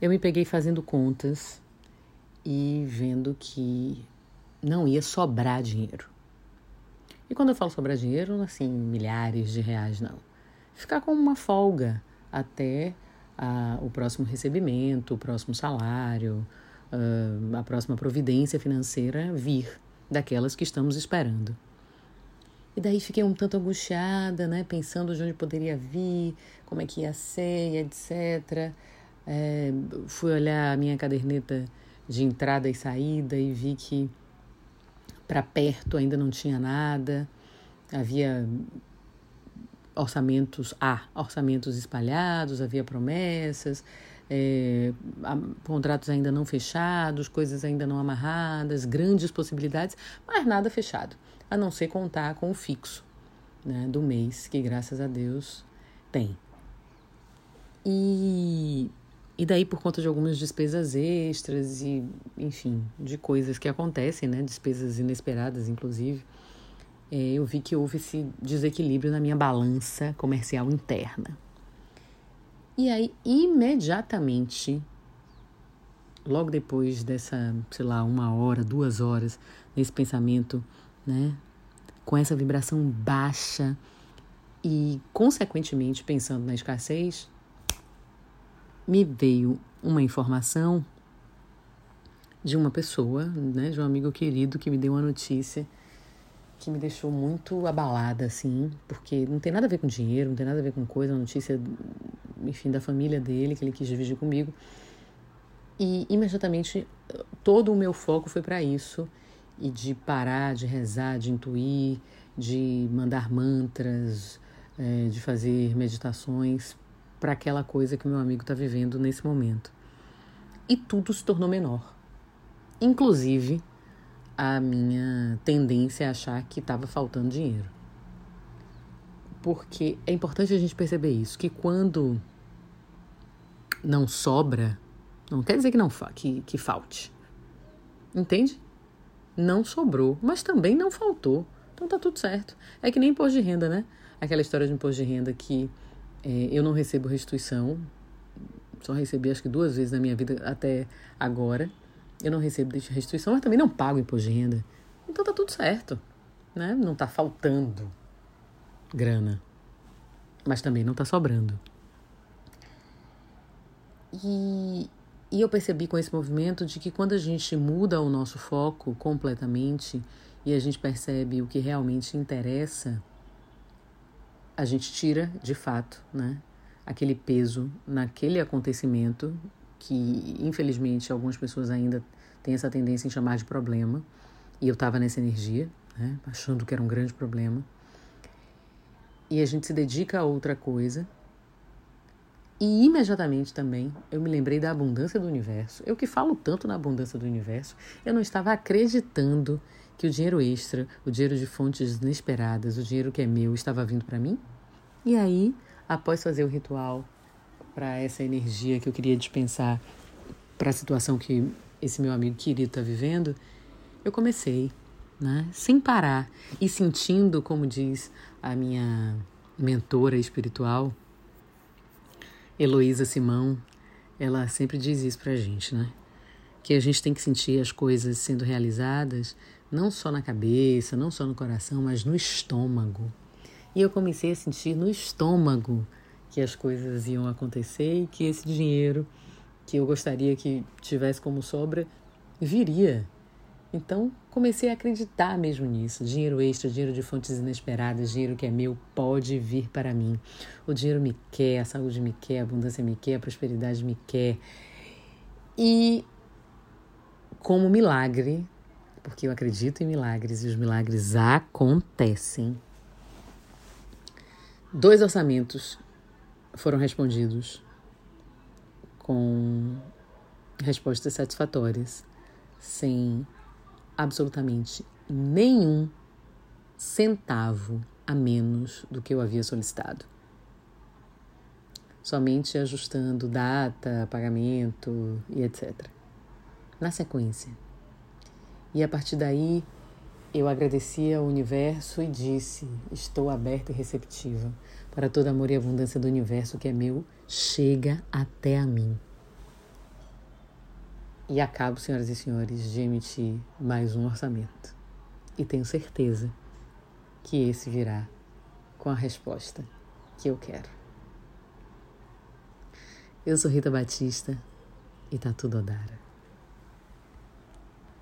eu me peguei fazendo contas e vendo que não ia sobrar dinheiro. E quando eu falo sobrar dinheiro, assim, milhares de reais, não. Ficar com uma folga até a, o próximo recebimento, o próximo salário, a, a próxima providência financeira vir daquelas que estamos esperando. E daí fiquei um tanto angustiada, né? Pensando de onde poderia vir, como é que ia ser, etc. É, fui olhar a minha caderneta de entrada e saída e vi que para perto ainda não tinha nada. Havia orçamentos, ah, orçamentos espalhados, havia promessas, é, contratos ainda não fechados, coisas ainda não amarradas, grandes possibilidades, mas nada fechado a não ser contar com o fixo né, do mês, que graças a Deus tem. E, e daí, por conta de algumas despesas extras e, enfim, de coisas que acontecem, né, despesas inesperadas, inclusive, é, eu vi que houve esse desequilíbrio na minha balança comercial interna. E aí, imediatamente, logo depois dessa, sei lá, uma hora, duas horas, nesse pensamento né? Com essa vibração baixa e, consequentemente, pensando na escassez, me veio uma informação de uma pessoa, né, de um amigo querido que me deu uma notícia que me deixou muito abalada, assim, porque não tem nada a ver com dinheiro, não tem nada a ver com coisa, uma notícia, enfim, da família dele que ele quis dividir comigo. E imediatamente todo o meu foco foi para isso e de parar de rezar, de intuir, de mandar mantras, é, de fazer meditações para aquela coisa que meu amigo está vivendo nesse momento. E tudo se tornou menor. Inclusive a minha tendência a achar que estava faltando dinheiro. Porque é importante a gente perceber isso, que quando não sobra, não quer dizer que não que, que falte. Entende? não sobrou, mas também não faltou. Então tá tudo certo. É que nem imposto de renda, né? Aquela história de imposto de renda que é, eu não recebo restituição, só recebi acho que duas vezes na minha vida até agora. Eu não recebo restituição, mas também não pago imposto de renda. Então tá tudo certo, né? Não tá faltando grana, mas também não tá sobrando. E e eu percebi com esse movimento de que quando a gente muda o nosso foco completamente e a gente percebe o que realmente interessa, a gente tira, de fato, né, aquele peso naquele acontecimento que, infelizmente, algumas pessoas ainda têm essa tendência em chamar de problema. E eu estava nessa energia, né, achando que era um grande problema. E a gente se dedica a outra coisa e imediatamente também eu me lembrei da abundância do universo. Eu que falo tanto na abundância do universo, eu não estava acreditando que o dinheiro extra, o dinheiro de fontes inesperadas, o dinheiro que é meu estava vindo para mim. E aí, após fazer o ritual para essa energia que eu queria dispensar para a situação que esse meu amigo querido está vivendo, eu comecei, né, sem parar e sentindo, como diz a minha mentora espiritual, Heloísa Simão, ela sempre diz isso pra gente, né? Que a gente tem que sentir as coisas sendo realizadas não só na cabeça, não só no coração, mas no estômago. E eu comecei a sentir no estômago que as coisas iam acontecer e que esse dinheiro que eu gostaria que tivesse como sobra viria então, comecei a acreditar mesmo nisso. Dinheiro extra, dinheiro de fontes inesperadas, dinheiro que é meu pode vir para mim. O dinheiro me quer, a saúde me quer, a abundância me quer, a prosperidade me quer. E como milagre, porque eu acredito em milagres e os milagres acontecem. Dois orçamentos foram respondidos com respostas satisfatórias, sem absolutamente nenhum centavo a menos do que eu havia solicitado. Somente ajustando data, pagamento e etc. Na sequência. E a partir daí, eu agradeci ao universo e disse: Estou aberta e receptiva para todo amor e abundância do universo que é meu, chega até a mim. E acabo, senhoras e senhores, de emitir mais um orçamento. E tenho certeza que esse virá com a resposta que eu quero. Eu sou Rita Batista e tá tudo Odara.